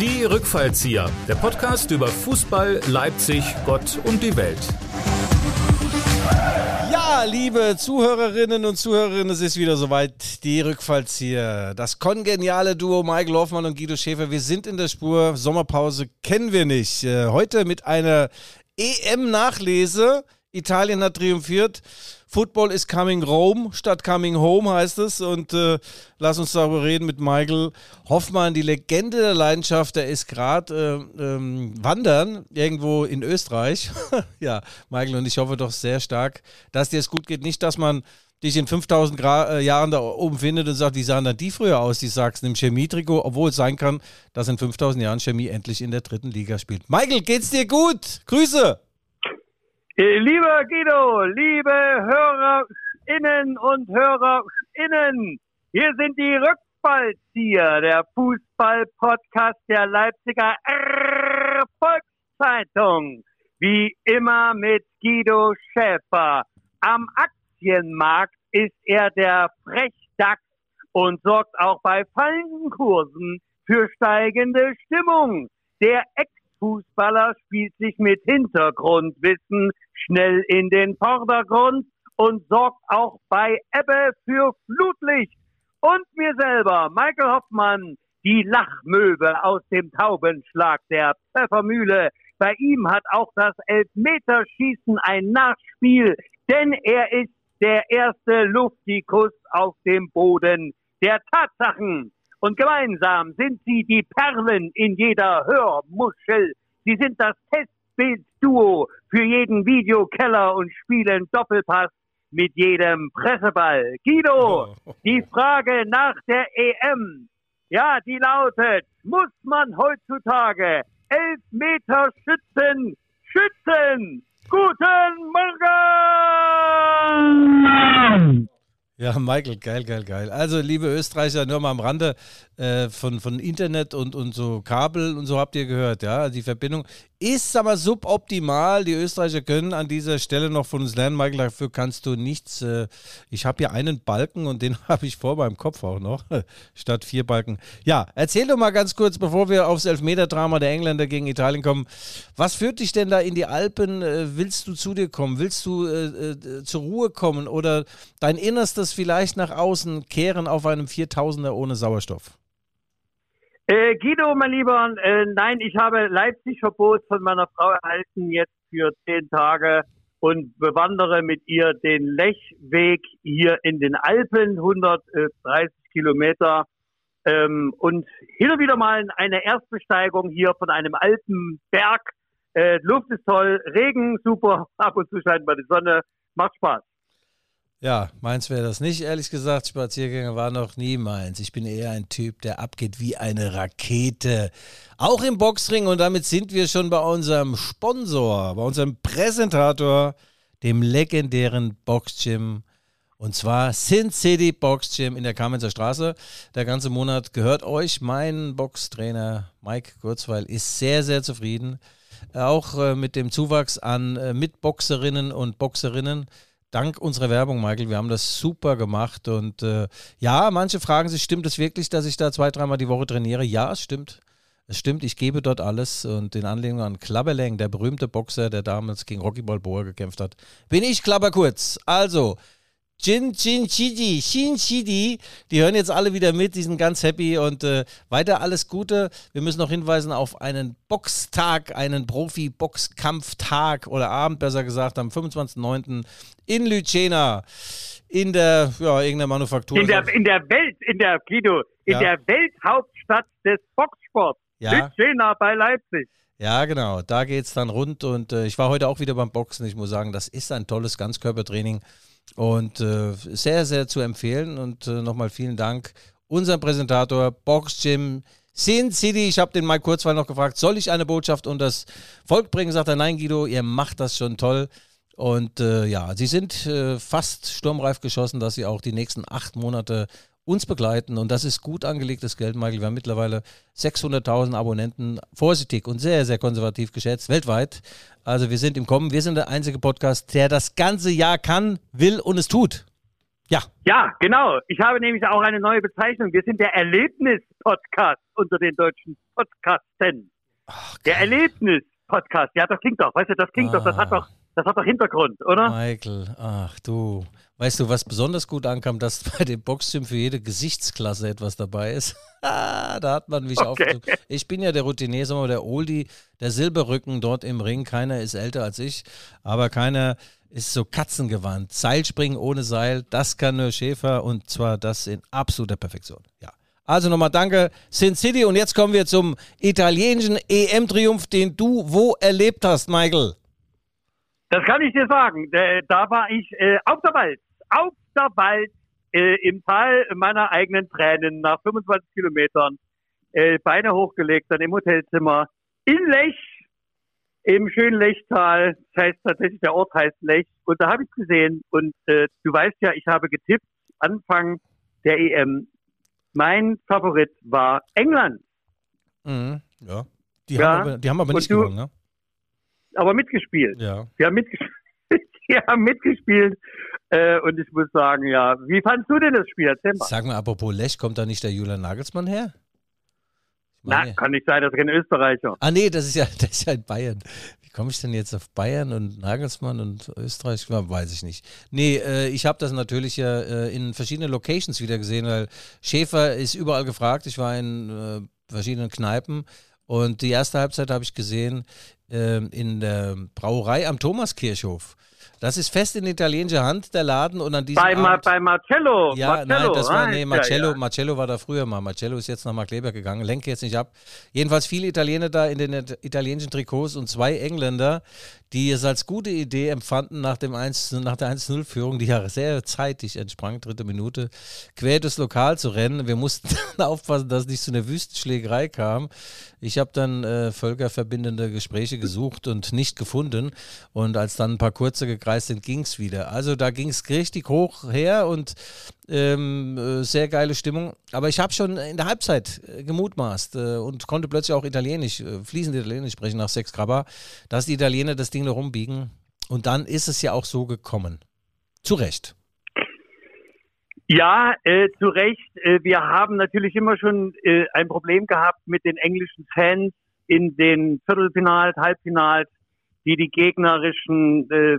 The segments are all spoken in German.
Die Rückfallzieher, der Podcast über Fußball, Leipzig, Gott und die Welt. Ja, liebe Zuhörerinnen und Zuhörerinnen, es ist wieder soweit. Die Rückfallzieher, das kongeniale Duo Michael Hoffmann und Guido Schäfer. Wir sind in der Spur. Sommerpause kennen wir nicht. Äh, heute mit einer EM-Nachlese. Italien hat triumphiert. Football is coming Rome statt coming home heißt es. Und äh, lass uns darüber reden mit Michael Hoffmann, die Legende der Leidenschaft. Der ist gerade äh, ähm, wandern irgendwo in Österreich. ja, Michael, und ich hoffe doch sehr stark, dass dir es gut geht. Nicht, dass man dich in 5000 Gra äh, Jahren da oben findet und sagt, wie sahen dann die früher aus, die sagst, im Chemietrikot, obwohl es sein kann, dass in 5000 Jahren Chemie endlich in der dritten Liga spielt. Michael, geht's dir gut? Grüße! Äh, lieber Guido, liebe Hörerinnen und Hörerinnen, hier sind die Rückfallzieher, der Fußball-Podcast der Leipziger Volkszeitung. Wie immer mit Guido Schäfer. Am Aktienmarkt ist er der Frechdachs und sorgt auch bei fallenden Kursen für steigende Stimmung. Der Ex Fußballer spielt sich mit Hintergrundwissen schnell in den Vordergrund und sorgt auch bei Ebbe für Flutlicht. Und mir selber, Michael Hoffmann, die Lachmöwe aus dem Taubenschlag der Pfeffermühle. Bei ihm hat auch das Elfmeterschießen ein Nachspiel, denn er ist der erste Luftikus auf dem Boden der Tatsachen. Und gemeinsam sind sie die Perlen in jeder Hörmuschel. Sie sind das Testbild-Duo für jeden Videokeller und spielen Doppelpass mit jedem Presseball. Guido, oh. die Frage nach der EM. Ja, die lautet, muss man heutzutage elf Meter schützen, schützen? Guten Morgen! Ja, Michael, geil, geil, geil. Also, liebe Österreicher, nur mal am Rande äh, von, von Internet und, und so Kabel und so habt ihr gehört, ja. Die Verbindung ist aber suboptimal. Die Österreicher können an dieser Stelle noch von uns lernen. Michael, dafür kannst du nichts. Äh, ich habe hier einen Balken und den habe ich vor meinem Kopf auch noch, statt vier Balken. Ja, erzähl doch mal ganz kurz, bevor wir aufs Elfmeter-Drama der Engländer gegen Italien kommen. Was führt dich denn da in die Alpen? Äh, willst du zu dir kommen? Willst du äh, äh, zur Ruhe kommen oder dein Innerstes vielleicht nach außen kehren auf einem 4000er ohne Sauerstoff? Äh, Guido, mein Lieber, äh, nein, ich habe Leipzig-Verbot von meiner Frau erhalten jetzt für zehn Tage und bewandere mit ihr den Lechweg hier in den Alpen, 130 Kilometer. Ähm, und hin und wieder mal eine Erstbesteigung hier von einem Alpenberg. Äh, Luft ist toll, Regen super, ab und zu scheint mal die Sonne, macht Spaß. Ja, meins wäre das nicht, ehrlich gesagt. Spaziergänge war noch nie meins. Ich bin eher ein Typ, der abgeht wie eine Rakete. Auch im Boxring und damit sind wir schon bei unserem Sponsor, bei unserem Präsentator, dem legendären Boxgym. Und zwar Sin City Box Gym in der Kamenzer Straße. Der ganze Monat gehört euch. Mein Boxtrainer Mike Kurzweil ist sehr, sehr zufrieden. Auch äh, mit dem Zuwachs an äh, Mitboxerinnen und Boxerinnen dank unserer Werbung, Michael. Wir haben das super gemacht. Und äh, ja, manche fragen sich, stimmt es wirklich, dass ich da zwei, dreimal die Woche trainiere? Ja, es stimmt. Es stimmt, ich gebe dort alles und in Anlehnung an Klabberleng, der berühmte Boxer, der damals gegen Rocky Balboa gekämpft hat, bin ich Klabberkurz. Also, Jin Jin Chidi, Shin Chidi. Die hören jetzt alle wieder mit, die sind ganz happy und äh, weiter alles Gute. Wir müssen noch hinweisen auf einen Boxtag, einen Profi-Boxkampftag oder Abend, besser gesagt, am 25.09. in Lycena. In der, ja, irgendeiner Manufaktur. In der, in der Welt, in der, Guido, in ja. der Welthauptstadt des Boxsports. Ja. Lycena bei Leipzig. Ja, genau. Da geht es dann rund und äh, ich war heute auch wieder beim Boxen. Ich muss sagen, das ist ein tolles Ganzkörpertraining. Und äh, sehr, sehr zu empfehlen. Und äh, nochmal vielen Dank unserem Präsentator Box Gym Sin City. Ich habe den Mike Kurzweil noch gefragt, soll ich eine Botschaft und das Volk bringen? Sagt er, nein, Guido, ihr macht das schon toll. Und äh, ja, sie sind äh, fast sturmreif geschossen, dass sie auch die nächsten acht Monate uns begleiten. Und das ist gut angelegtes Geld, Michael. Wir haben mittlerweile 600.000 Abonnenten, vorsichtig und sehr, sehr konservativ geschätzt, weltweit. Also wir sind im Kommen. Wir sind der einzige Podcast, der das ganze Jahr kann, will und es tut. Ja. Ja, genau. Ich habe nämlich auch eine neue Bezeichnung. Wir sind der Erlebnis-Podcast unter den deutschen Podcasten. Ach, Der. Erlebnis-Podcast. Ja, das klingt doch. Weißt du, das klingt doch. Das hat Ah. doch, das hat doch Hintergrund, oder? Michael, ach du. Weißt du, was besonders gut ankam, dass bei dem Boxgym für jede Gesichtsklasse etwas dabei ist? Ah, da hat man mich Okay. auf. Ich bin ja der Routinier, mal, der Oldie, der Silberrücken dort im Ring. Keiner ist älter als ich, aber keiner ist so katzengewandt. Seilspringen ohne Seil, das kann nur Schäfer und zwar das in absoluter Perfektion. Ja. Also nochmal danke, Sin City. Und jetzt kommen wir zum italienischen EM-Triumph, den du wo erlebt hast, Michael? Das kann ich dir sagen. Da, da war ich äh, auf der Auf der Wald äh, im Tal meiner eigenen Tränen nach 25 Kilometern. Äh, Beine hochgelegt, dann im Hotelzimmer in Lech, im schönen Lechtal. Das heißt tatsächlich, der Ort heißt Lech. Und da habe ich es gesehen. Und äh, du weißt ja, ich habe getippt, Anfang der EM. Mein Favorit war England. Mhm, ja. Die, Ja, haben aber, die haben aber und nicht du- gewonnen, ne? aber mitgespielt. Ja. Die haben mitgespielt. Die haben mitgespielt. Äh, und ich muss sagen, ja, wie fandst du denn das Spiel? Erzähl mal. Sag mal, apropos Lech, kommt da nicht der Julian Nagelsmann her? Ich Na, meine- kann nicht sein, das ist kein Österreicher. ah nee, das ist ja, das ist ja in Bayern. Wie komme ich denn jetzt auf Bayern und Nagelsmann und Österreich? Weiß ich nicht. Nee, äh, ich habe das natürlich ja äh, in verschiedenen Locations wieder gesehen, weil Schäfer ist überall gefragt. Ich war in äh, verschiedenen Kneipen und die erste Halbzeit habe ich gesehen ähm, in der Brauerei am Thomaskirchhof. Das ist fest in italienischer Hand, der Laden, und an diesem Bei, Abend bei Marcello. Ja, Marcello, nein, das war, ah, nee, ja, Marcello, ja. Marcello war da früher mal. Marcello ist jetzt nach Markleber gegangen, lenke jetzt nicht ab. Jedenfalls viele Italiener da in den it- italienischen Trikots und zwei Engländer, die es als gute Idee empfanden, nach, dem 1, nach der 1-0-Führung, die ja sehr zeitig entsprang, dritte Minute, quer durchs Lokal zu rennen. Wir mussten dann aufpassen, dass es nicht zu einer Wüstenschlägerei kam. Ich habe dann äh, völkerverbindende Gespräche gesucht und nicht gefunden. Und als dann ein paar kurze gekreist sind, ging es wieder. Also da ging es richtig hoch her und ähm, äh, sehr geile Stimmung. Aber ich habe schon in der Halbzeit äh, gemutmaßt äh, und konnte plötzlich auch Italienisch, äh, fließend Italienisch sprechen nach Sex Grabba, dass die Italiener das Ding noch rumbiegen. Und dann ist es ja auch so gekommen. Zu Recht. Ja, äh, zu Recht. Äh, wir haben natürlich immer schon ein Problem gehabt mit den englischen Fans in den Viertelfinals, Halbfinals, die die gegnerischen äh,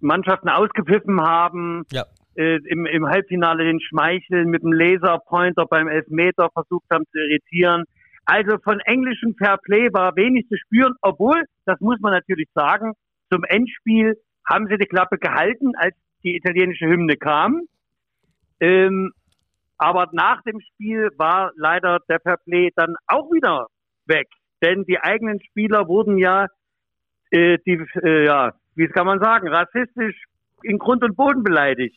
Mannschaften ausgepfiffen haben. Ja. Äh, im, Im Halbfinale den Schmeichel mit dem Laserpointer beim Elfmeter versucht haben zu irritieren. Also von englischem Fairplay war wenig zu spüren, obwohl, das muss man natürlich sagen, zum Endspiel haben sie die Klappe gehalten, als die italienische Hymne kam. Ähm, aber nach dem Spiel war leider der Fairplay dann auch wieder weg. Denn die eigenen Spieler wurden ja, äh, die, äh, ja, wie kann man sagen, rassistisch in Grund und Boden beleidigt.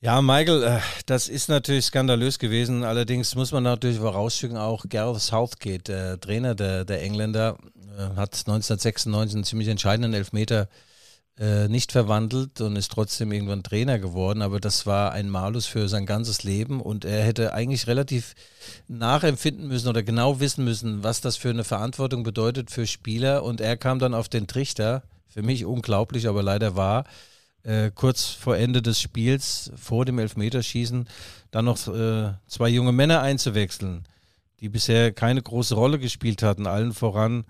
Ja, Michael, äh, das ist natürlich skandalös gewesen. Allerdings muss man natürlich vorausschicken, auch Gareth Southgate, der Trainer der, der Engländer, äh, hat 1996 einen ziemlich entscheidenden Elfmeter äh, nicht verwandelt und ist trotzdem irgendwann Trainer geworden. Aber das war ein Malus für sein ganzes Leben und er hätte eigentlich relativ nachempfinden müssen oder genau wissen müssen, was das für eine Verantwortung bedeutet für Spieler. Und er kam dann auf den Trichter, für mich unglaublich, aber leider wahr, äh, kurz vor Ende des Spiels, vor dem Elfmeterschießen, dann noch äh, zwei junge Männer einzuwechseln, die bisher keine große Rolle gespielt hatten, allen voran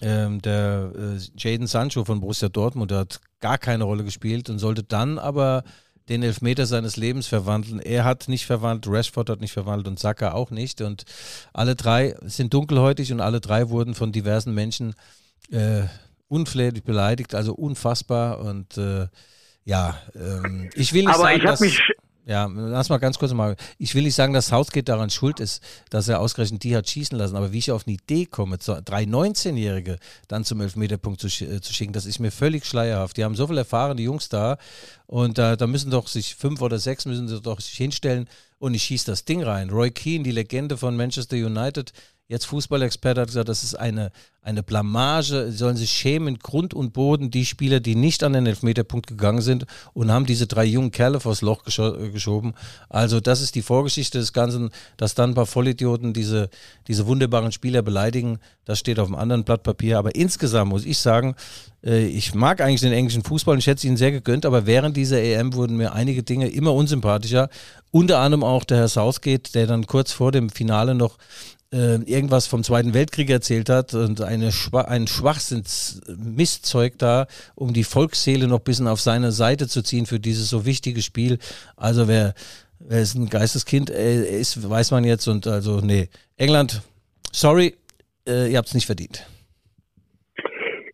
ähm, der äh, Jaden Sancho von Borussia Dortmund, der hat gar keine Rolle gespielt und sollte dann aber den Elfmeter seines Lebens verwandeln. Er hat nicht verwandelt, Rashford hat nicht verwandelt und Saka auch nicht. Und alle drei sind dunkelhäutig und alle drei wurden von diversen Menschen äh, unflätig beleidigt, also unfassbar. Und äh, ja, ähm, ich will nicht Aber sagen, ich dass, mich, ja, lass mal ganz kurz mal. Ich will nicht sagen, dass Southgate daran schuld ist, dass er ausgerechnet die hat schießen lassen, aber wie ich auf eine Idee komme, drei 19-Jährige dann zum Elfmeterpunkt zu, äh, zu schicken, das ist mir völlig schleierhaft. Die haben so viele erfahrene Jungs da und da, da müssen doch sich fünf oder sechs müssen sie doch sich hinstellen und ich schieße das Ding rein. Roy Keane, die Legende von Manchester United, jetzt Fußballexperte, hat gesagt, das ist eine, eine Blamage, sie sollen sich schämen, Grund und Boden, die Spieler, die nicht an den Elfmeterpunkt gegangen sind und haben diese drei jungen Kerle vors Loch gescho geschoben. Also das ist die Vorgeschichte des Ganzen, dass dann ein paar Vollidioten diese, diese wunderbaren Spieler beleidigen, das steht auf einem anderen Blatt Papier. Aber insgesamt muss ich sagen, äh, ich mag eigentlich den englischen Fußball und ich hätte ihnen sehr gegönnt, aber während dieser EM wurden mir einige Dinge immer unsympathischer. Unter anderem auch der Herr Southgate, der dann kurz vor dem Finale noch äh, irgendwas vom Zweiten Weltkrieg erzählt hat und eine Schwa ein Schwachsinns-Mistzeug da, um die Volksseele noch ein bisschen auf seine Seite zu ziehen für dieses so wichtige Spiel. Also wer, wer ist ein Geisteskind äh, ist, weiß man jetzt und also nee. England, sorry, äh, ihr habt es nicht verdient.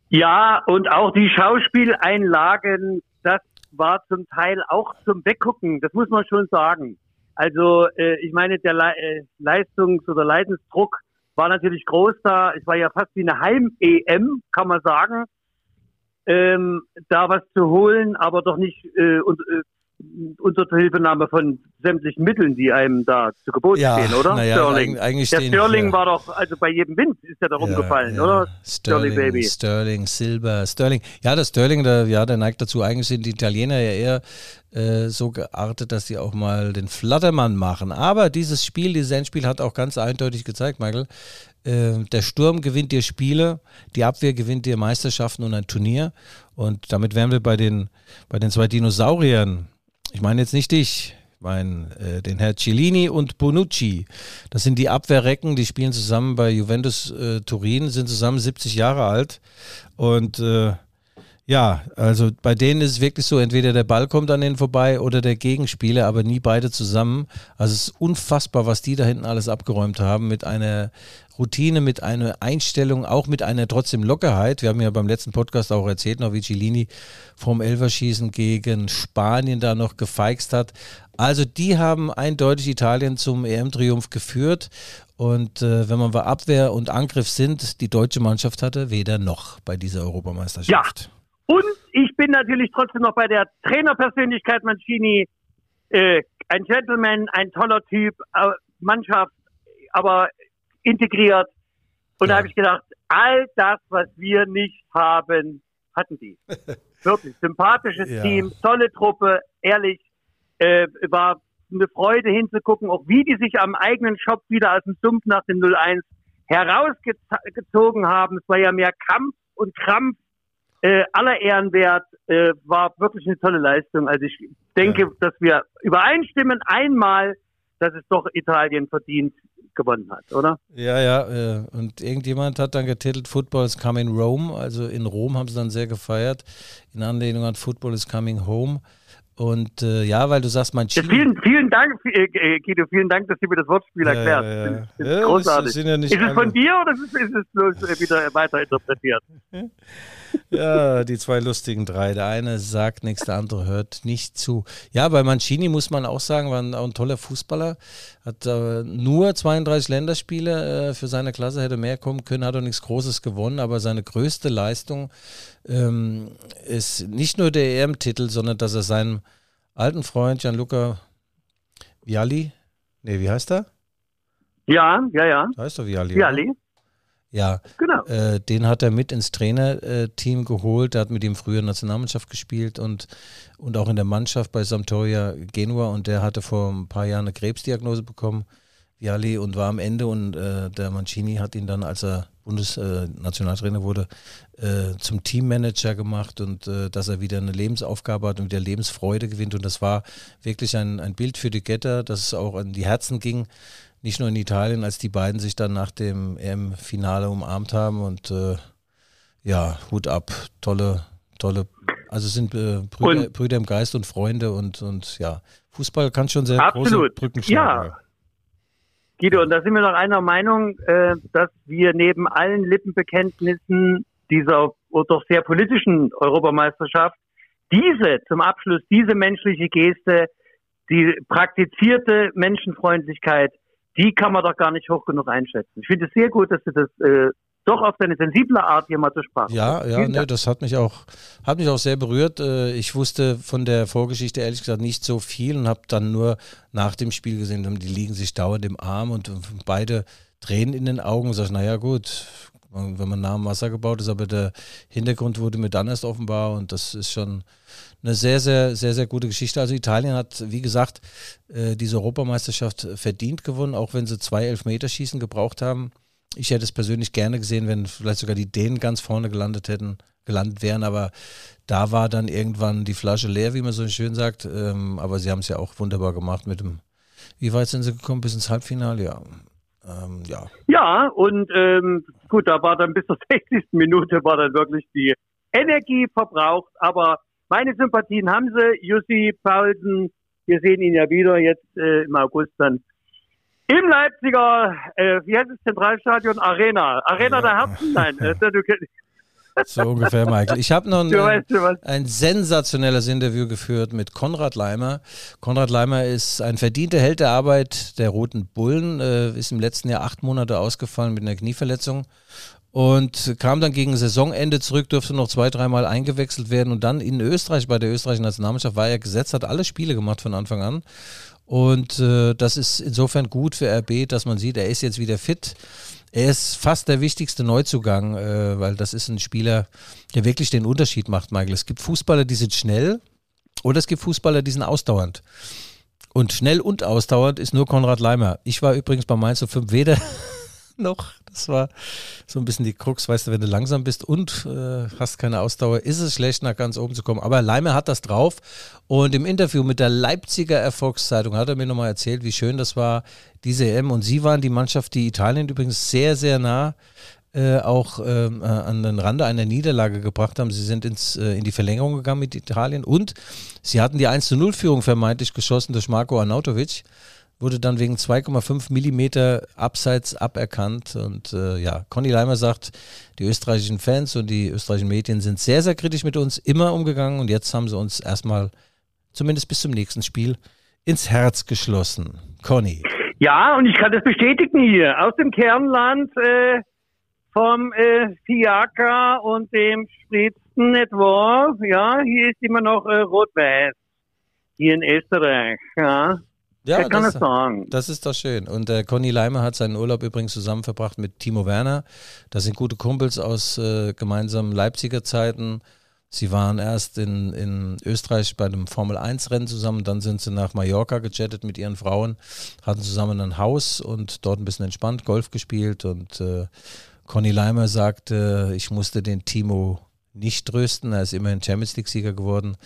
Ja, und auch die Schauspieleinlagen, das war zum Teil auch zum Weggucken, das muss man schon sagen. Also äh, ich meine, der Le äh, Leistungs- oder Leidensdruck war natürlich groß da. Es war ja fast wie eine Heim-EM, kann man sagen. Ähm, da was zu holen, aber doch nicht äh, und, äh, unter Hilfenahme von sämtlichen Mitteln, die einem da zu Gebote Ja, stehen, oder? ja, Sterling. eig- eigentlich Der Sterling ja. war doch, also bei jedem Wind ist der da rumgefallen, oder? Sterling, Baby. Sterling, Silber, Sterling. Ja, der Sterling, der, ja, der neigt dazu. Eigentlich sind die Italiener ja eher äh, so geartet, dass sie auch mal den Flattermann machen. Aber dieses Spiel, dieses Endspiel hat auch ganz eindeutig gezeigt, Michael, äh, der Sturm gewinnt dir Spiele, die Abwehr gewinnt dir Meisterschaften und ein Turnier. Und damit wären wir bei den, bei den zwei Dinosauriern. Ich meine jetzt nicht dich, ich meine äh, den Herr Cellini und Bonucci. Das sind die Abwehrrecken, die spielen zusammen bei Juventus äh, Turin, sind zusammen 70 Jahre alt. Und äh, ja, also bei denen ist es wirklich so, entweder der Ball kommt an denen vorbei oder der Gegenspieler, aber nie beide zusammen. Also es ist unfassbar, was die da hinten alles abgeräumt haben mit einer Routine, mit einer Einstellung, auch mit einer trotzdem Lockerheit. Wir haben ja beim letzten Podcast auch erzählt, noch wie Cellini vom Elverschießen gegen Spanien da noch gefeixt hat. Also die haben eindeutig Italien zum EM-Triumph geführt. Und äh, wenn man bei Abwehr und Angriff sind, die deutsche Mannschaft hatte weder noch bei dieser Europameisterschaft. Und ich bin natürlich trotzdem noch bei der Trainerpersönlichkeit Mancini. Äh, ein Gentleman, ein toller Typ, äh, Mannschaft, aber integriert. Und da Ja. habe ich gedacht, all das, was wir nicht haben, hatten die. Wirklich sympathisches Ja. Team, tolle Truppe, ehrlich, äh, war eine Freude hinzugucken, auch wie die sich am eigenen Shop wieder aus dem Sumpf nach dem 0-1 herausgezogen haben. Es war ja mehr Kampf und Krampf äh, aller Ehren wert, äh, war wirklich eine tolle Leistung. Also ich denke, Ja. dass wir übereinstimmen einmal, dass es doch Italien verdient gewonnen hat, oder? Ja, ja, äh, und irgendjemand hat dann getitelt, Football is coming Rome. Also in Rom haben sie dann sehr gefeiert, in Anlehnung an Football is coming home. Und äh, ja, weil du sagst, Ja, Mancini. vielen, vielen Dank, äh, äh, Guido, vielen Dank, dass du mir das Wortspiel Ja, erklärt. ja, ja. Das ist, das Ja, ist das großartig. sind ja nicht ist es von dir oder ist es, ist es bloß äh, wieder weiterinterpretiert? Ja, die zwei lustigen drei. Der eine sagt nichts, der andere hört nicht zu. Ja, bei Mancini muss man auch sagen, war ein, auch ein toller Fußballer. Hat äh, nur 32 Länderspiele äh, für seine Klasse, hätte mehr kommen können, hat auch nichts Großes gewonnen, aber seine größte Leistung ähm, ist nicht nur der EM-Titel, sondern dass er seinem alten Freund Gianluca Vialli, nee, wie heißt er? Ja, ja, ja. Da heißt er Vialli. Ali, Ja, genau. äh, den hat er mit ins Trainerteam geholt. Er hat mit ihm früher Nationalmannschaft gespielt und, und auch in der Mannschaft bei Sampdoria Genua. Und der hatte vor ein paar Jahren eine Krebsdiagnose bekommen, Vialli, und war am Ende. Und äh, der Mancini hat ihn dann, als er Bundesnationaltrainer wurde, äh, zum Teammanager gemacht und äh, dass er wieder eine Lebensaufgabe hat und wieder Lebensfreude gewinnt. Und das war wirklich ein, ein Bild für die Getter, dass es auch an die Herzen ging nicht nur in Italien, als die beiden sich dann nach dem EM-Finale umarmt haben und äh, ja, Hut ab, tolle, tolle, also sind äh, Brüder, Brüder im Geist und Freunde und, und ja, Fußball kann schon sehr große Absolut. Brücken schlagen. Ja. Guido, und da sind wir doch einer Meinung, äh, dass wir neben allen Lippenbekenntnissen dieser doch sehr politischen Europameisterschaft diese zum Abschluss, diese menschliche Geste, die praktizierte Menschenfreundlichkeit, die kann man doch gar nicht hoch genug einschätzen. Ich finde es sehr gut, dass du das äh, doch auf deine sensible Art hier mal zur Sprache Ja, ja, nee, das hat mich auch, hat mich auch sehr berührt. Äh, Ich wusste von der Vorgeschichte ehrlich gesagt nicht so viel und habe dann nur nach dem Spiel gesehen, die liegen sich dauernd im Arm und beide Tränen in den Augen. Sag ich, naja, gut, wenn man nah am Wasser gebaut ist, aber der Hintergrund wurde mir dann erst offenbar und das ist schon eine sehr, sehr, sehr, sehr gute Geschichte. Also Italien hat, wie gesagt, äh, diese Europameisterschaft verdient gewonnen, auch wenn sie zwei Elfmeterschießen gebraucht haben. Ich hätte es persönlich gerne gesehen, wenn vielleicht sogar die Dänen ganz vorne gelandet hätten, gelandet wären, aber da war dann irgendwann die Flasche leer, wie man so schön sagt. Ähm, aber sie haben es ja auch wunderbar gemacht mit dem. Wie weit sind sie gekommen? Bis ins Halbfinale? Ja. Ähm, ja. ja, und ähm, gut, da war dann bis zur 60. Minute war dann wirklich die Energie verbraucht, aber meine Sympathien haben sie. Jussi Paulsen, wir sehen ihn ja wieder jetzt äh, im August dann im Leipziger, äh, wie heißt es, Zentralstadion? Arena. Arena ja. der Herzen? Nein. So ungefähr, Michael. Ich habe noch ein, weißt, ein, sensationelles Interview geführt mit Konrad Leimer. Konrad Leimer ist ein verdienter Held der Arbeit der Roten Bullen, äh, ist im letzten Jahr acht Monate ausgefallen mit einer Knieverletzung und kam dann gegen Saisonende zurück, durfte noch zwei, dreimal eingewechselt werden und dann in Österreich, bei der österreichischen Nationalmannschaft war er gesetzt, hat alle Spiele gemacht von Anfang an. Und äh, das ist insofern gut für RB, dass man sieht, er ist jetzt wieder fit. Er ist fast der wichtigste Neuzugang, äh, weil das ist ein Spieler, der wirklich den Unterschied macht, Michael. Es gibt Fußballer, die sind schnell oder es gibt Fußballer, die sind ausdauernd. Und schnell und ausdauernd ist nur Konrad Leimer. Ich war übrigens bei Mainz 05 weder noch. Das war so ein bisschen die Krux, weißt du, wenn du langsam bist und äh, hast keine Ausdauer, ist es schlecht, nach ganz oben zu kommen. Aber Leimer hat das drauf. Und im Interview mit der Leipziger Erfolgszeitung hat er mir nochmal erzählt, wie schön das war, diese EM. Und sie waren die Mannschaft, die Italien übrigens sehr, sehr nah äh, auch ähm, äh, an den Rande einer Niederlage gebracht haben. Sie sind ins, äh, in die Verlängerung gegangen mit Italien und sie hatten die 1-0-Führung vermeintlich geschossen durch Marco Arnautovic wurde dann wegen 2,5 Millimeter Abseits aberkannt. Und äh, ja, Conny Leimer sagt, die österreichischen Fans und die österreichischen Medien sind sehr, sehr kritisch mit uns immer umgegangen. Und jetzt haben sie uns erstmal, zumindest bis zum nächsten Spiel, ins Herz geschlossen. Conny. Ja, und ich kann das bestätigen hier. Aus dem Kernland äh, vom äh, Fiaker und dem spritzten Entwurf. Ja, hier ist immer noch äh, rot-weiß. Hier in Österreich. Ja. Ja, kann das, es sagen. Das ist doch schön. Und äh, Conny Leimer hat seinen Urlaub übrigens zusammen verbracht mit Timo Werner. Das sind gute Kumpels aus äh, gemeinsamen Leipziger Zeiten. Sie waren erst in, in Österreich bei einem Formel-1-Rennen zusammen, dann sind sie nach Mallorca gejettet mit ihren Frauen, hatten zusammen ein Haus und dort ein bisschen entspannt Golf gespielt. Und äh, Conny Leimer sagte, ich musste den Timo nicht trösten, er ist immerhin Champions League-Sieger geworden.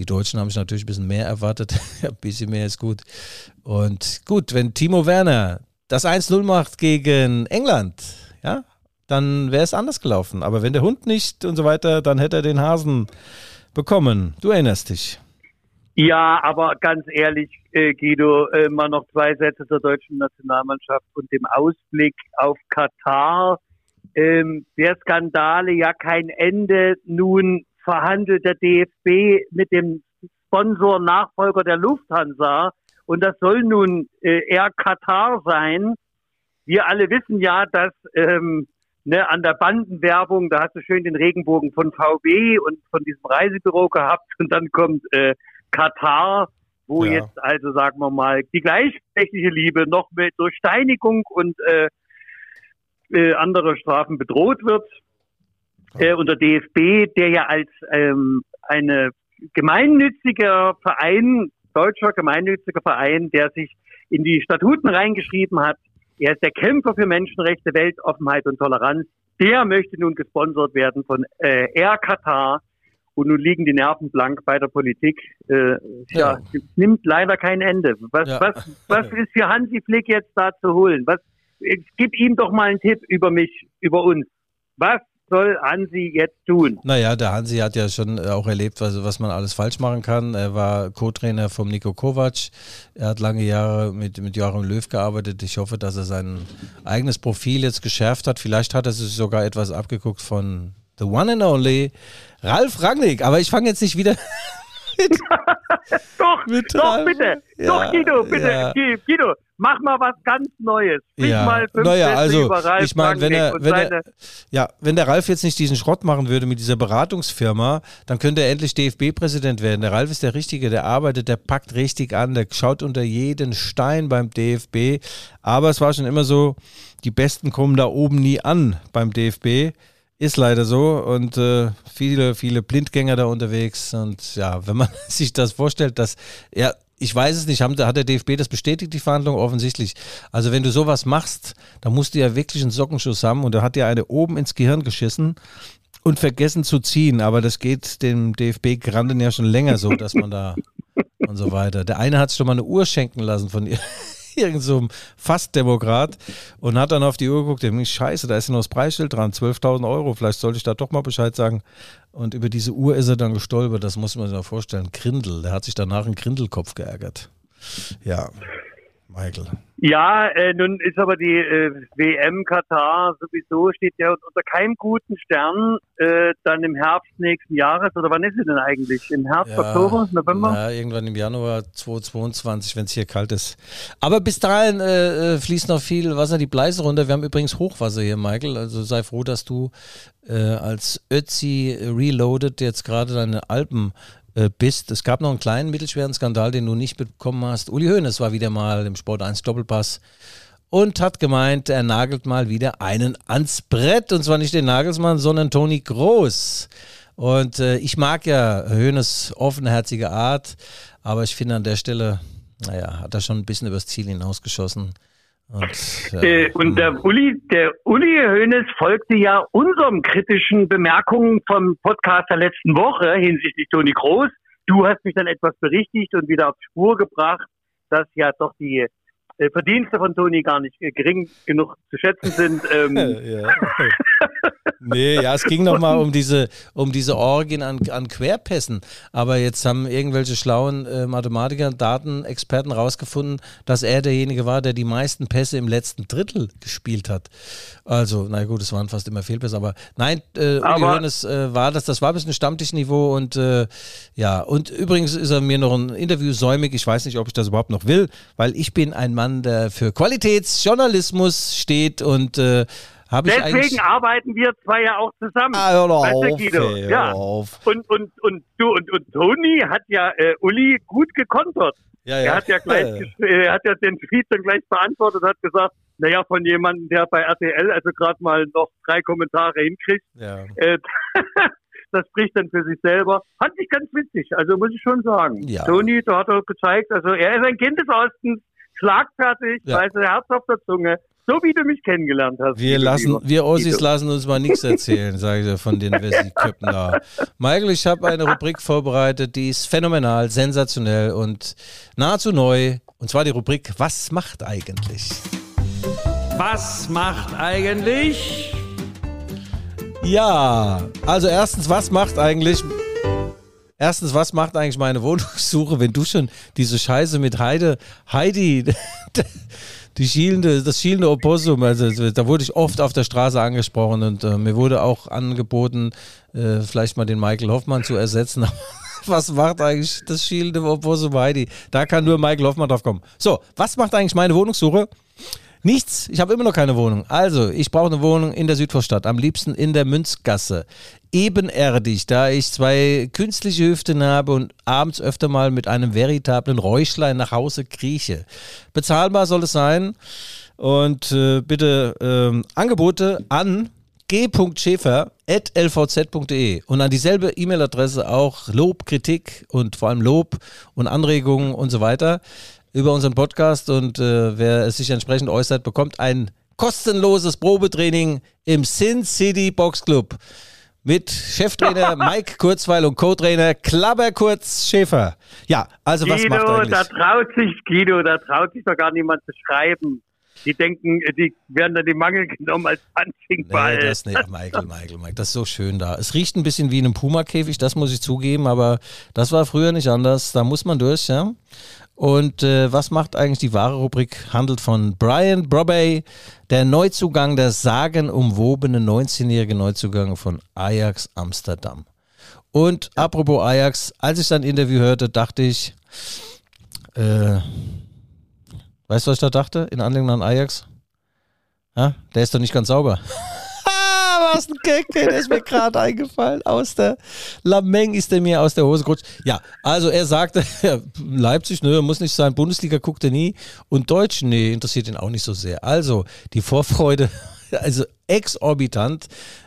Die Deutschen haben sich natürlich ein bisschen mehr erwartet. ein bisschen mehr ist gut. Und gut, wenn Timo Werner das 1-0 macht gegen England, ja, dann wäre es anders gelaufen. Aber wenn der Hund nicht und so weiter, dann hätte er den Hasen bekommen. Du erinnerst dich. Ja, aber ganz ehrlich, äh, Guido, äh, mal noch zwei Sätze zur deutschen Nationalmannschaft und dem Ausblick auf Katar. Ähm, der Skandale ja kein Ende. Nun verhandelt der DFB mit dem Sponsor Nachfolger der Lufthansa und das soll nun äh, Air Katar sein. Wir alle wissen ja, dass ähm, ne, an der Bandenwerbung, da hast du schön den Regenbogen von VW und von diesem Reisebüro gehabt und dann kommt äh, Katar, wo ja. jetzt also sagen wir mal die gleichberechtigte Liebe noch mit durch Steinigung und äh, äh, andere Strafen bedroht wird äh, unter DFB, der ja als ähm, eine gemeinnütziger Verein, deutscher gemeinnütziger Verein, der sich in die Statuten reingeschrieben hat, er ist der Kämpfer für Menschenrechte, Weltoffenheit und Toleranz. Der möchte nun gesponsert werden von äh, Air Qatar. Und nun liegen die Nerven blank bei der Politik. Äh, ja. ja nimmt leider kein Ende. Was, ja. was, was ist für Hansi Flick jetzt da zu holen? Was, gib ihm doch mal einen Tipp über mich, über uns. Was soll Hansi jetzt tun? Naja, der Hansi hat ja schon äh, auch erlebt, was, was man alles falsch machen kann. Er war Co-Trainer vom Nico Kovac. Er hat lange Jahre mit, mit Joachim Löw gearbeitet. Ich hoffe, dass er sein eigenes Profil jetzt geschärft hat. Vielleicht hat er sich sogar etwas abgeguckt von The One and Only Ralf Rangnick. Aber ich fange jetzt nicht wieder doch, mit doch, bitte. Ja, doch, Guido, bitte. Ja. Guido, mach mal was ganz Neues. Sprich Ja. mal fünf Naja, Sätze also, über Ralf ich mein, wenn er- wenn er- Ja, wenn der Ralf jetzt nicht diesen Schrott machen würde mit dieser Beratungsfirma, dann könnte er endlich DFB-Präsident werden. Der Ralf ist der Richtige, der arbeitet, der packt richtig an, der schaut unter jeden Stein beim DFB. Aber es war schon immer so, die Besten kommen da oben nie an beim DFB. Ist leider so und äh, viele, viele Blindgänger da unterwegs. Und ja, wenn man sich das vorstellt, dass ja, ich weiß es nicht, haben, hat der DFB das bestätigt, die Verhandlung? Offensichtlich. Also wenn du sowas machst, dann musst du ja wirklich einen Sockenschuss haben und da hat dir eine oben ins Gehirn geschissen und vergessen zu ziehen. Aber das geht dem DFB-Granden ja schon länger so, dass man da und so weiter. Der eine hat sich schon mal eine Uhr schenken lassen von ihr. Irgend so Fastdemokrat und hat dann auf die Uhr geguckt, der denkt, scheiße, da ist ja noch das Preisschild dran, 12.000 Euro, vielleicht sollte ich da doch mal Bescheid sagen. Und über diese Uhr ist er dann gestolpert, das muss man sich mal vorstellen. Grindel, der hat sich danach einen Grindelkopf geärgert. Ja, Michael. Ja, äh, nun ist aber die äh, WM Katar sowieso steht ja unter keinem guten Stern äh, dann im Herbst nächsten Jahres. Oder wann ist sie denn eigentlich? Im Herbst, Oktober, November? Ja, irgendwann im Januar 2022, wenn es hier kalt ist. Aber bis dahin äh, äh, fließt noch viel Wasser die Bleiße runter. Wir haben übrigens Hochwasser hier, Michael. Also sei froh, dass du äh, als Ötzi Reloaded jetzt gerade deine Alpen bist. Es gab noch einen kleinen mittelschweren Skandal, den du nicht bekommen hast. Uli Hoeneß war wieder mal im Sport 1 Doppelpass und hat gemeint, er nagelt mal wieder einen ans Brett. Und zwar nicht den Nagelsmann, sondern Toni Groß. Und äh, ich mag ja Höhnes offenherzige Art, aber ich finde an der Stelle, naja, hat er schon ein bisschen übers Ziel hinausgeschossen. Und, ja, Äh, und der Uli, der Uli Hoeneß folgte ja unserem kritischen Bemerkungen vom Podcast der letzten Woche hinsichtlich Toni Groß. Du hast mich dann etwas berichtigt und wieder auf Spur gebracht, dass ja doch die äh, Verdienste von Toni gar nicht äh, gering genug zu schätzen sind. Ähm, ja. Nee, ja, es ging nochmal um diese, um diese Orgien an, an Querpässen. Aber jetzt haben irgendwelche schlauen äh, Mathematiker und Datenexperten rausgefunden, dass er derjenige war, der die meisten Pässe im letzten Drittel gespielt hat. Also, na gut, es waren fast immer Fehlpässe, aber nein, äh, Hoeneß, äh, war das, das war ein bisschen Stammtischniveau und äh, ja, und übrigens ist er mir noch ein Interview säumig. Ich weiß nicht, ob ich das überhaupt noch will, weil ich bin ein Mann, der für Qualitätsjournalismus steht und äh, eigentlich. deswegen arbeiten wir zwei ja auch zusammen. Ah, hör doch Weißt du, auf, Guido? ey, hör Ja. auf. Und, und, und du und, und Toni hat ja äh, Uli gut gekontert. Ja, Er hat ja gleich, Äh, er hat ja den Tweet dann gleich beantwortet, hat gesagt, naja, von jemandem, der bei RTL also gerade mal noch drei Kommentare hinkriegt, ja. äh, das spricht dann für sich selber. Fand ich ganz witzig, also muss ich schon sagen. Ja. Toni, da hat er gezeigt, also er ist ein Kind des Ostens, schlagfertig, Ja. weiß er, Herz auf der Zunge, so wie du mich kennengelernt hast. Wir lassen, wir Ossis lassen uns mal nichts erzählen, sage ich dir von den Wessi-Köppen da. Michael, ich habe eine Rubrik vorbereitet, die ist phänomenal, sensationell und nahezu neu. Und zwar die Rubrik Was macht eigentlich? Was macht eigentlich? Ja, also erstens, was macht eigentlich. Erstens, was macht eigentlich meine Wohnungssuche, wenn du schon diese Scheiße mit Heide, Heidi, die schielende, das schielende Opossum, also da wurde ich oft auf der Straße angesprochen und äh, mir wurde auch angeboten, äh, vielleicht mal den Michael Hoffmann zu ersetzen. Was macht eigentlich das schielende Opossum Heidi? Da kann nur Michael Hoffmann drauf kommen. So, was macht eigentlich meine Wohnungssuche? Nichts, ich habe immer noch keine Wohnung. Also, ich brauche eine Wohnung in der Südvorstadt, am liebsten in der Münzgasse. Ebenerdig, da ich zwei künstliche Hüften habe und abends öfter mal mit einem veritablen Räuschlein nach Hause krieche. Bezahlbar soll es sein. Und äh, bitte ähm, Angebote an g.schäfer.lvz.de und an dieselbe E-Mail-Adresse auch Lob, Kritik und vor allem Lob und Anregungen und so weiter über unseren Podcast und äh, wer es sich entsprechend äußert, bekommt ein kostenloses Probetraining im Sin City Box Club mit Cheftrainer Mike Kurzweil und Co-Trainer Klabber Kurz Schäfer. Ja, also was macht Guido, eigentlich? da traut sich Guido, da traut sich doch gar niemand zu schreiben. Die denken, die werden dann die Mangel genommen als Punching-Ball. Nee, das nicht. Michael, Michael, Michael, das ist so schön da. Es riecht ein bisschen wie in einem Puma-Käfig, das muss ich zugeben, aber das war früher nicht anders. Da muss man durch, ja. Und äh, was macht eigentlich die wahre Rubrik? Handelt von Brian Brobey, der Neuzugang, der sagenumwobene 19-jährige Neuzugang von Ajax Amsterdam. Und apropos Ajax, als ich sein Interview hörte, dachte ich, äh, Weißt du, was ich da dachte? In Anlehnung an Ajax? Ja, der ist doch nicht ganz sauber. ein Gag, der ist mir gerade eingefallen. Aus der Lameng ist der mir aus der Hose gerutscht. Ja, also er sagte, Leipzig, nö, muss nicht sein. Bundesliga guckt er nie. Und Deutsch, nee, interessiert ihn auch nicht so sehr. Also, die Vorfreude, also exorbitant.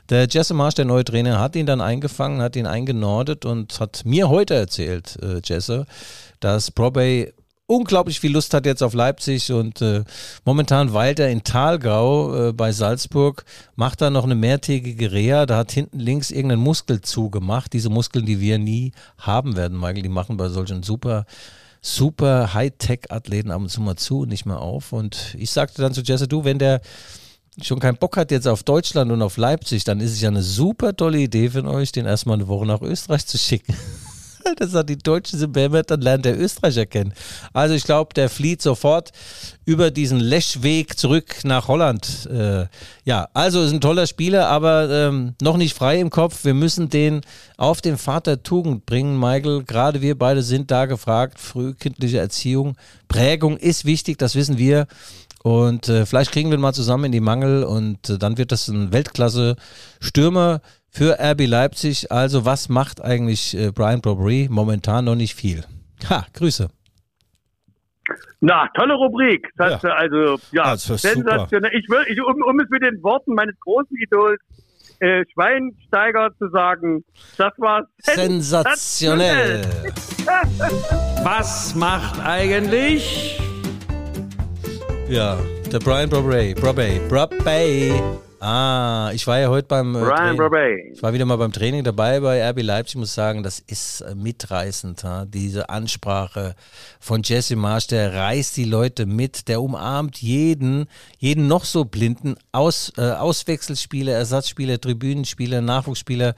Der Jesse Marsch, der neue Trainer, hat ihn dann eingefangen, hat ihn eingenordet und hat mir heute erzählt, äh, Jesse, dass Probay unglaublich viel Lust hat jetzt auf Leipzig und äh, momentan weilt er in Talgau äh, bei Salzburg, macht da noch eine mehrtägige Reha, da hat hinten links irgendein Muskel zugemacht, diese Muskeln, die wir nie haben werden, Michael, die machen bei solchen super super Hightech-Athleten ab und zu mal zu und nicht mehr auf und ich sagte dann zu Jesse, du, wenn der schon keinen Bock hat jetzt auf Deutschland und auf Leipzig, dann ist es ja eine super tolle Idee von euch, den erstmal eine Woche nach Österreich zu schicken. Das sagt, die Deutschen sind behämmert, dann lernt der Österreicher kennen. Also ich glaube, der flieht sofort über diesen Leschweg zurück nach Holland. Äh, ja, also ist ein toller Spieler, aber ähm, noch nicht frei im Kopf. Wir müssen den auf den der Tugend bringen, Michael. Gerade wir beide sind da gefragt. Frühkindliche Erziehung, Prägung ist wichtig, das wissen wir. Und äh, vielleicht kriegen wir ihn mal zusammen in die Mangel und äh, dann wird das ein Weltklasse-Stürmer für RB Leipzig. Also was macht eigentlich äh, Brian Bobry? Momentan noch nicht viel. Ha, Grüße. Na, tolle Rubrik. Das ja. Also, ja, also, sensationell. Ich will, ich, um, um es mit den Worten meines großen Idols äh, Schweinsteiger zu sagen, das war sensationell. sensationell. Was macht eigentlich? Ja, der Brian Bobray, Bobray, Bobray Ah, ich war ja heute beim. Äh, Brian Training. Ich war wieder mal beim Training dabei bei RB Leipzig. Ich muss sagen, das ist äh, mitreißend. Ha? Diese Ansprache von Jesse Marsch, der reißt die Leute mit, der umarmt jeden, jeden noch so blinden Aus, äh, Auswechselspieler, Ersatzspieler, Tribünenspieler, Nachwuchsspieler.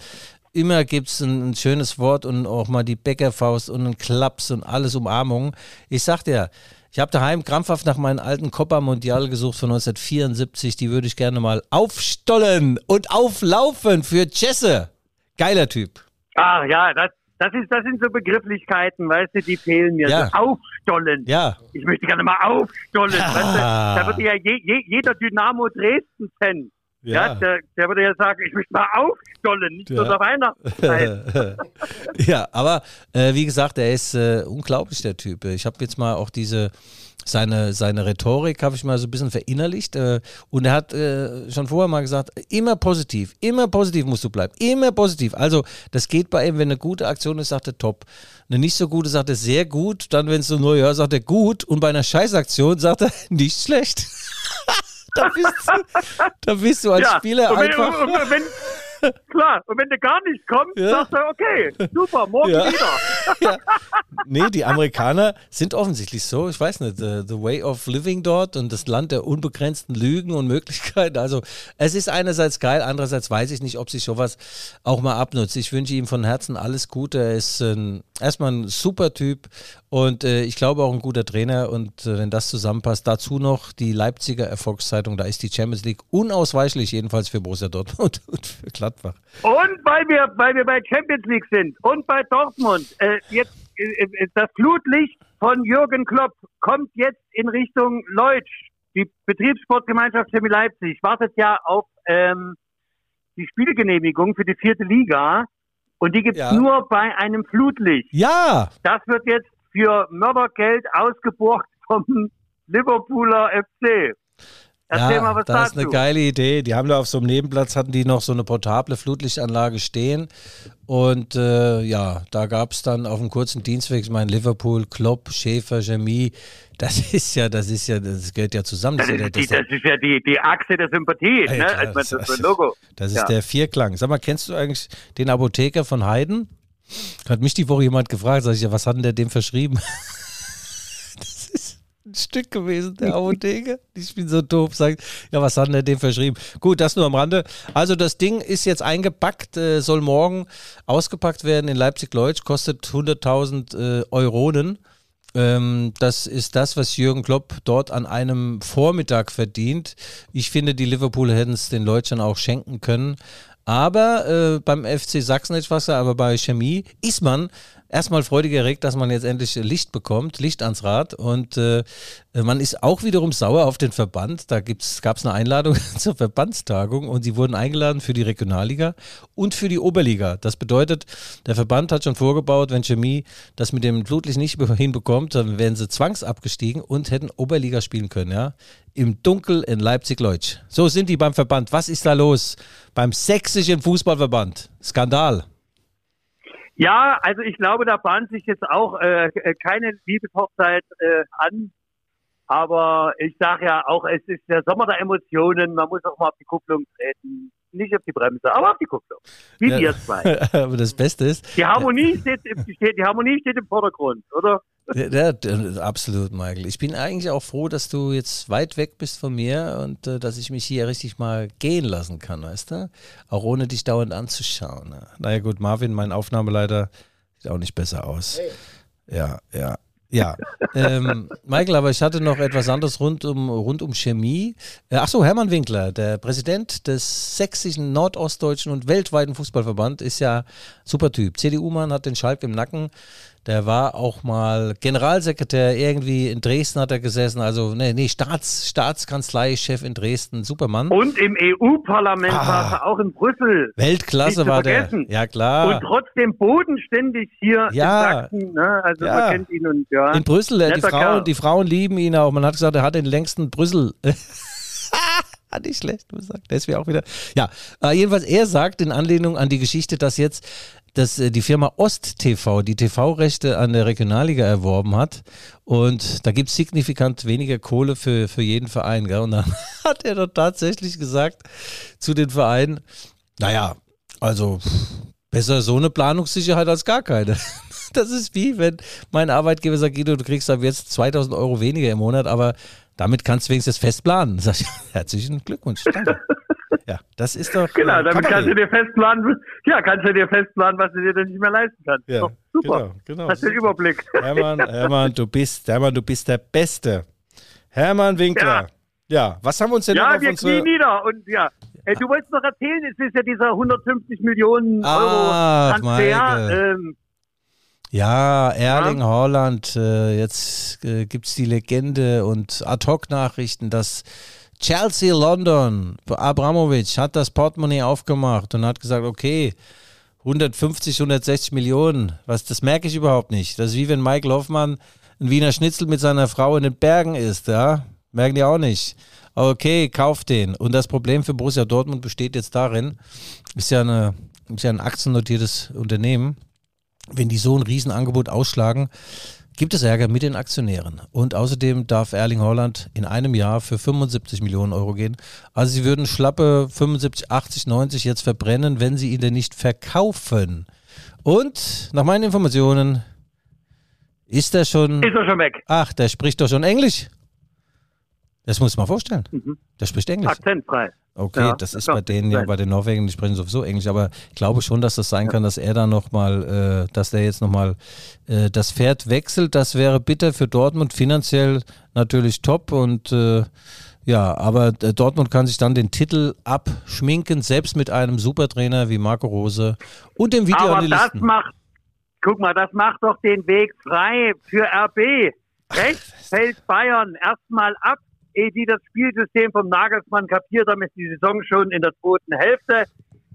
Immer gibt es ein, ein, schönes Wort und auch mal die Bäckerfaust und einen Klaps und alles Umarmung. Ich sag dir, ich habe daheim krampfhaft nach meinen alten Copa Mondial gesucht von 1974. Die würde ich gerne mal aufstollen und auflaufen für Jesse. Geiler Typ. Ach ja, das, das, ist, das sind so Begrifflichkeiten, weißt du, die fehlen mir. Ja. So aufstollen. Ja. Ich möchte gerne mal aufstollen. Ja. Weißt du, da würde ja je, je, jeder Dynamo Dresden-Fan ja, ja der, der, würde ja sagen, ich möchte mal aufstollen, nicht ja. nur der Weihnachtszeit. ja, aber äh, wie gesagt, er ist äh, unglaublich, der Typ. Ich habe jetzt mal auch diese, seine, seine Rhetorik habe ich mal so ein bisschen verinnerlicht äh, und er hat äh, schon vorher mal gesagt, immer positiv, immer positiv musst du bleiben, immer positiv. Also das geht bei ihm, wenn eine gute Aktion ist, sagt er top. Eine nicht so gute sagt er sehr gut, dann wenn es so nur ja, sagt er gut und bei einer Scheißaktion sagt er nicht schlecht da, bist du, da bist du als ja, Spieler und wenn, einfach. Und wenn, klar, und wenn du gar nicht kommst, ja. sagst du, okay, super, morgen ja. wieder. ja. Nee, die Amerikaner sind offensichtlich so, ich weiß nicht, the, the, way of living dort und das Land der unbegrenzten Lügen und Möglichkeiten. Also es ist einerseits geil, andererseits weiß ich nicht, ob sich sowas auch mal abnutzt. Ich wünsche ihm von Herzen alles Gute. Er ist ein, erstmal ein super Typ und äh, ich glaube auch ein guter Trainer und äh, wenn das zusammenpasst, dazu noch die Leipziger Erfolgszeitung, da ist die Champions League unausweichlich, jedenfalls für Borussia Dortmund und für Gladbach. Und weil wir, weil wir bei Champions League sind und bei Dortmund, äh, jetzt äh, äh, das Flutlicht von Jürgen Klopp kommt jetzt in Richtung Leutsch. Die Betriebssportgemeinschaft Chemie Leipzig wartet ja auf ähm, die Spielgenehmigung für die vierte Liga und die gibt's ja. nur bei einem Flutlicht. Ja. Das wird jetzt für Mördergeld ausgeborgt vom Liverpooler FC. Erzähl ja, mal, was das ist eine geile Idee. Die haben da auf so einem Nebenplatz, hatten die noch so eine portable Flutlichtanlage stehen. Und äh, ja, da gab es dann auf einem kurzen Dienstweg, ich meine, Liverpool, Klopp, Schäfer, Chemie, das ist ja, das ist ja, das gehört ja zusammen. Das, das, ist, ja, das, das ist ja die, die Achse der Sympathie, ey, ne? Klar, das, das, das, Logo. Das ist ja. der Vierklang. Sag mal, kennst du eigentlich den Apotheker von Heiden? Hat mich die Woche jemand gefragt, sag ich ja, was hat denn der dem verschrieben? ein Stück gewesen, der Apotheke. Ich bin so doof, sagt, ja, was hat er dem verschrieben? Gut, das nur am Rande. Also das Ding ist jetzt eingepackt, äh, soll morgen ausgepackt werden in Leipzig-Leutsch, kostet 100.000 äh, Euronen. Ähm, das ist das, was Jürgen Klopp dort an einem Vormittag verdient. Ich finde, die Liverpooler hätten es den Leutschern auch schenken können. Aber äh, beim FC Sachsen etwas, aber bei Chemie ist man erstmal freudig erregt, dass man jetzt endlich Licht bekommt, Licht ans Rad. Und äh, man ist auch wiederum sauer auf den Verband. Da gab es eine Einladung zur Verbandstagung und sie wurden eingeladen für die Regionalliga und für die Oberliga. Das bedeutet, der Verband hat schon vorgebaut, wenn Chemie das mit dem Blutlicht nicht hinbekommt, dann wären sie zwangsabgestiegen und hätten Oberliga spielen können. Ja? Im Dunkel in Leipzig-Leutsch. So sind die beim Verband. Was ist da los? Beim sächsischen Fußballverband. Skandal. Ja, also ich glaube, da bahnt sich jetzt auch äh, keine Liebeshochzeit äh, an. Aber ich sage ja auch, es ist der Sommer der Emotionen. Man muss auch mal auf die Kupplung treten. Nicht auf die Bremse, aber auf die Kupplung. Wie ja, wir zwei. aber das Beste ist. Die Harmonie, steht, die Harmonie steht im Vordergrund, oder? Ja, ja, absolut, Michael. Ich bin eigentlich auch froh, dass du jetzt weit weg bist von mir und äh, dass ich mich hier richtig mal gehen lassen kann, weißt du? Auch ohne dich dauernd anzuschauen. Ne? Naja, gut, Marvin, mein Aufnahmeleiter, sieht auch nicht besser aus. Hey. Ja, ja. Ja, ähm, Michael, aber ich hatte noch etwas anderes rund um, rund um Chemie. Äh, Achso, Hermann Winkler, der Präsident des sächsischen, nordostdeutschen und weltweiten Fußballverband, ist ja super Typ. CDU-Mann hat den Schalk im Nacken. Der war auch mal Generalsekretär irgendwie in Dresden hat er gesessen, also nee, nee Staats, Staatskanzleichef in Dresden, Supermann. Und im EU-Parlament ah, war er auch in Brüssel. Weltklasse war vergessen. der. Ja klar. Und trotzdem bodenständig hier ja, in Sachsen. Ne? Also ja. man kennt ihn und ja. In Brüssel, die Frauen, die Frauen lieben ihn auch. Man hat gesagt, er hat den längsten Brüssel. nicht schlecht gesagt. Der ist mir auch wieder. Ja, äh, jedenfalls, er sagt in Anlehnung an die Geschichte, dass jetzt dass äh, die Firma Ost TV die TV-Rechte an der Regionalliga erworben hat. Und da gibt es signifikant weniger Kohle für, für jeden Verein. Gell? Und dann hat er doch tatsächlich gesagt zu den Vereinen, naja, also besser so eine Planungssicherheit als gar keine. Das ist wie, wenn mein Arbeitgeber sagt, Guido, du kriegst ab jetzt 2000 Euro weniger im Monat, aber damit kannst du wenigstens fest planen. Sag ich, herzlichen Glückwunsch, danke. Ja, das ist doch. Genau, äh, damit kannst du dir festplanen, ja, kannst du dir festplanen, was du dir denn nicht mehr leisten kannst. Ja, super. Genau, genau. Hast du den Überblick. Hermann, Hermann, du bist, Hermann, du bist der Beste. Hermann Winkler. Ja, ja was haben wir uns denn ja, wir unsere... knien nieder und ja. Ey, du wolltest noch erzählen, es ist ja dieser 150 Millionen Euro Transfer. Ähm, ja, Erling ja. Haaland, äh, jetzt äh, gibt es die Legende und Ad-Hoc-Nachrichten, dass Chelsea London, Abramovic hat das Portemonnaie aufgemacht und hat gesagt, okay, 150, 160 Millionen, was, das merke ich überhaupt nicht. Das ist wie wenn Michael Hoffmann ein Wiener Schnitzel mit seiner Frau in den Bergen isst, ja? Merken die auch nicht. Okay, kauft den. Und das Problem für Borussia Dortmund besteht jetzt darin, ist ja, eine, ist ja ein aktiennotiertes Unternehmen, wenn die so ein Riesenangebot ausschlagen, gibt es Ärger mit den Aktionären. Und außerdem darf Erling Holland in einem Jahr für 75 Millionen Euro gehen. Also sie würden schlappe 75, 80, 90 jetzt verbrennen, wenn sie ihn denn nicht verkaufen. Und nach meinen Informationen ist er schon. Ist er schon weg. Ach, der spricht doch schon Englisch. Das muss man mal vorstellen. Mhm. Der spricht Englisch. Akzentfrei. Okay, ja, das ist bei denen ja, bei den Norwegen, die sprechen sowieso Englisch, aber ich glaube schon, dass das sein kann, dass er da nochmal, äh, dass der jetzt nochmal äh, das Pferd wechselt. Das wäre bitter für Dortmund, finanziell natürlich top und äh, ja, aber äh, Dortmund kann sich dann den Titel abschminken, selbst mit einem Supertrainer wie Marco Rose und dem Video Aber das macht, guck mal, das macht doch den Weg frei für RB. Rechts fällt Bayern erstmal ab ehe die das Spielsystem vom Nagelsmann kapiert haben, ist die Saison schon in der zweiten Hälfte.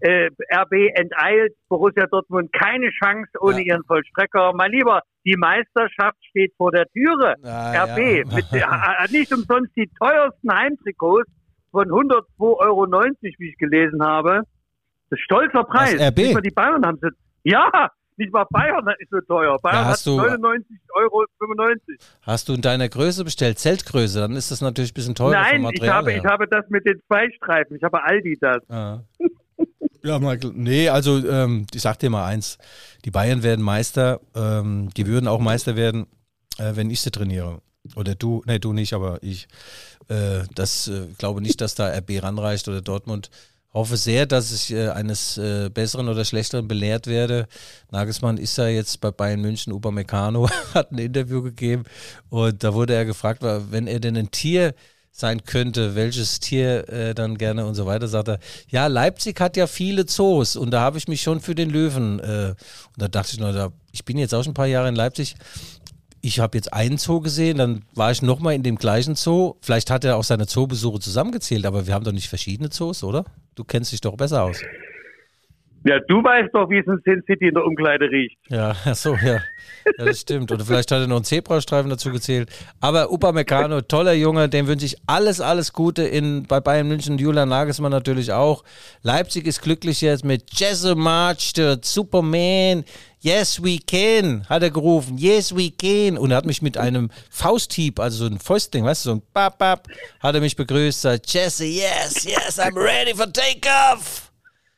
Äh, RB enteilt, Borussia Dortmund keine Chance ohne ja. ihren Vollstrecker. Mein Lieber, die Meisterschaft steht vor der Türe. Ah, RB, ja. mit, hat nicht umsonst die teuersten Heimtrikots von 102,90 Euro, wie ich gelesen habe. Das ist stolzer Preis. Das RB? Die Bayern haben sie. Ja, nicht mal Bayern ist so teuer. Bayern ja, hat 99,95 Euro. Hast du in deiner Größe bestellt, Zeltgröße, dann ist das natürlich ein bisschen teurer. Nein, ich habe, ich habe das mit den zwei Streifen. Ich habe Aldi das. Ah. Ja, Michael, nee, also ähm, ich sag dir mal eins, die Bayern werden Meister, ähm, die würden auch Meister werden, äh, wenn ich sie trainiere. Oder du, nee, du nicht, aber ich. Äh, das äh, glaube nicht, dass da RB ranreicht oder Dortmund hoffe sehr, dass ich äh, eines äh, Besseren oder Schlechteren belehrt werde. Nagelsmann ist ja jetzt bei Bayern München, Upamecano hat ein Interview gegeben und da wurde er gefragt, wenn er denn ein Tier sein könnte, welches Tier äh, dann gerne und so weiter, sagt er, ja, Leipzig hat ja viele Zoos und da habe ich mich schon für den Löwen, äh, und da dachte ich nur, da, ich bin jetzt auch schon ein paar Jahre in Leipzig, ich habe jetzt einen Zoo gesehen, dann war ich nochmal in dem gleichen Zoo. Vielleicht hat er auch seine Zoobesuche zusammengezählt, aber wir haben doch nicht verschiedene Zoos, oder? Du kennst dich doch besser aus. Ja, du weißt doch, wie es in Sin City in der Umkleide riecht. Ja, ach so, ja. ja. das stimmt. Oder vielleicht hat er noch einen Zebrastreifen dazu gezählt. Aber Upamecano, toller Junge, dem wünsche ich alles, alles Gute in, bei Bayern München. Julian Nagelsmann natürlich auch. Leipzig ist glücklich jetzt mit Jesse March, der Superman. Yes, we can, hat er gerufen. Yes, we can. Und er hat mich mit einem Fausthieb, also so ein Fäustling, weißt du, so ein Bap, Bap, hat er mich begrüßt. Sagt, Jesse, yes, yes, I'm ready for takeoff.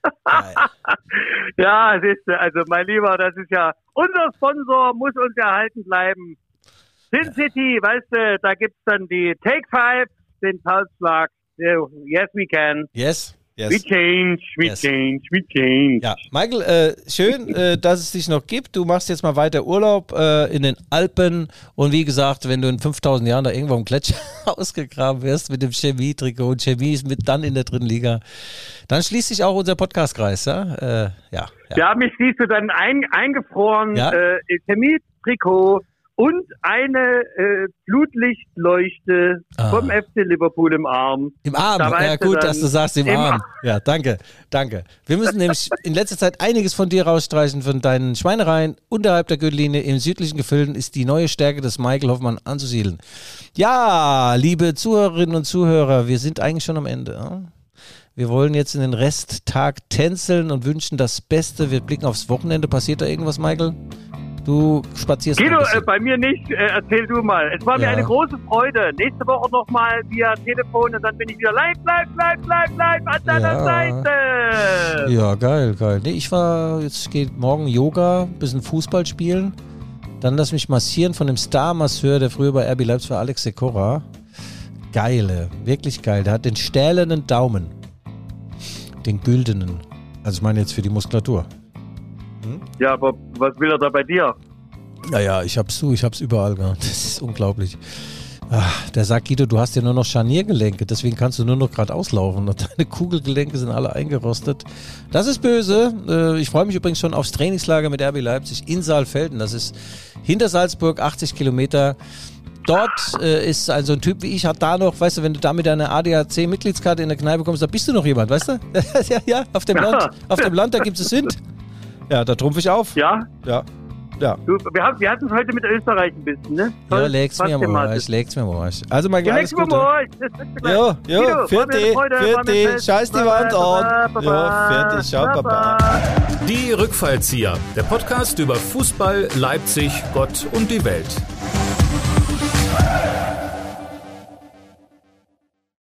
ja, siehst du, also mein Lieber, das ist ja, unser Sponsor muss uns erhalten bleiben. Sin City, weißt du, da gibt es dann die Take Five, den Pulsschlag. Yes, we can. Yes. Yes. We change, we yes. change, we change. Ja, Michael, äh, schön, äh, dass es dich noch gibt. Du machst jetzt mal weiter Urlaub äh, in den Alpen und wie gesagt, wenn du in 5000 Jahren da irgendwo im Gletscher ausgegraben wirst mit dem Chemie-Trikot und Chemie ist mit dann in der dritten Liga, dann schließt sich auch unser Podcastkreis, ja? Äh, ja, ja. ja, mich siehst du dann ein, eingefroren, ja? Äh, Chemie-Trikot und eine äh, Flutlichtleuchte ah. vom FC Liverpool im Arm. Im Arm, da ja gut, dass du sagst im, im Arm. Arm. Ja, danke, danke. Wir müssen nämlich in letzter Zeit einiges von dir rausstreichen, von deinen Schweinereien unterhalb der Gürtellinie im südlichen Gefilden ist die neue Stärke des Michael Hoffmann anzusiedeln. Ja, liebe Zuhörerinnen und Zuhörer, wir sind eigentlich schon am Ende. Ja? Wir wollen jetzt in den Resttag tänzeln und wünschen das Beste. Wir blicken aufs Wochenende. Passiert da irgendwas, Michael? Du spazierst. Guido, äh, bei mir nicht. Äh, erzähl du mal. Es war ja. mir eine große Freude. Nächste Woche nochmal via Telefon und dann bin ich wieder live, live, live, live, live an deiner ja. Seite. Ja, geil, geil. Nee, ich war, jetzt geht morgen Yoga, bisschen Fußball spielen. Dann lass mich massieren von dem Star-Masseur, der früher bei RB Leipzig war, Alex Sekora. Geile, wirklich geil. Der hat den stählernen Daumen. Den güldenen. Also ich meine jetzt für die Muskulatur. Ja, aber was will er da bei dir? Naja, ich hab's zu, ich hab's überall gehabt. Das ist unglaublich. Ach, der sagt, Guido, du hast ja nur noch Scharniergelenke, deswegen kannst du nur noch gerade auslaufen und deine Kugelgelenke sind alle eingerostet. Das ist böse. Äh, ich freue mich übrigens schon aufs Trainingslager mit RB Leipzig in Saalfelden. Das ist hinter Salzburg, 80 Kilometer. Dort äh, ist ein so ein Typ wie ich, hat da noch, weißt du, wenn du da mit deiner ADAC-Mitgliedskarte in der Kneipe kommst, da bist du noch jemand, weißt du? ja, ja, auf dem Land, auf dem Land, da gibt es Sünd. Ja, da trumpf ich auf. Ja? Ja. Ja. Du, wir, haben, wir hatten es heute mit Österreich ein bisschen, ne? Toll, ja, leg's mir mal, leg's mir mal. Also mein ja, alles Gute. Jo, jo, vierte, vierte, scheiß die Wand an. Ja, fertig, ciao, Papa. Die Rückfallzieher, der Podcast über Fußball, Leipzig, Gott und die Welt.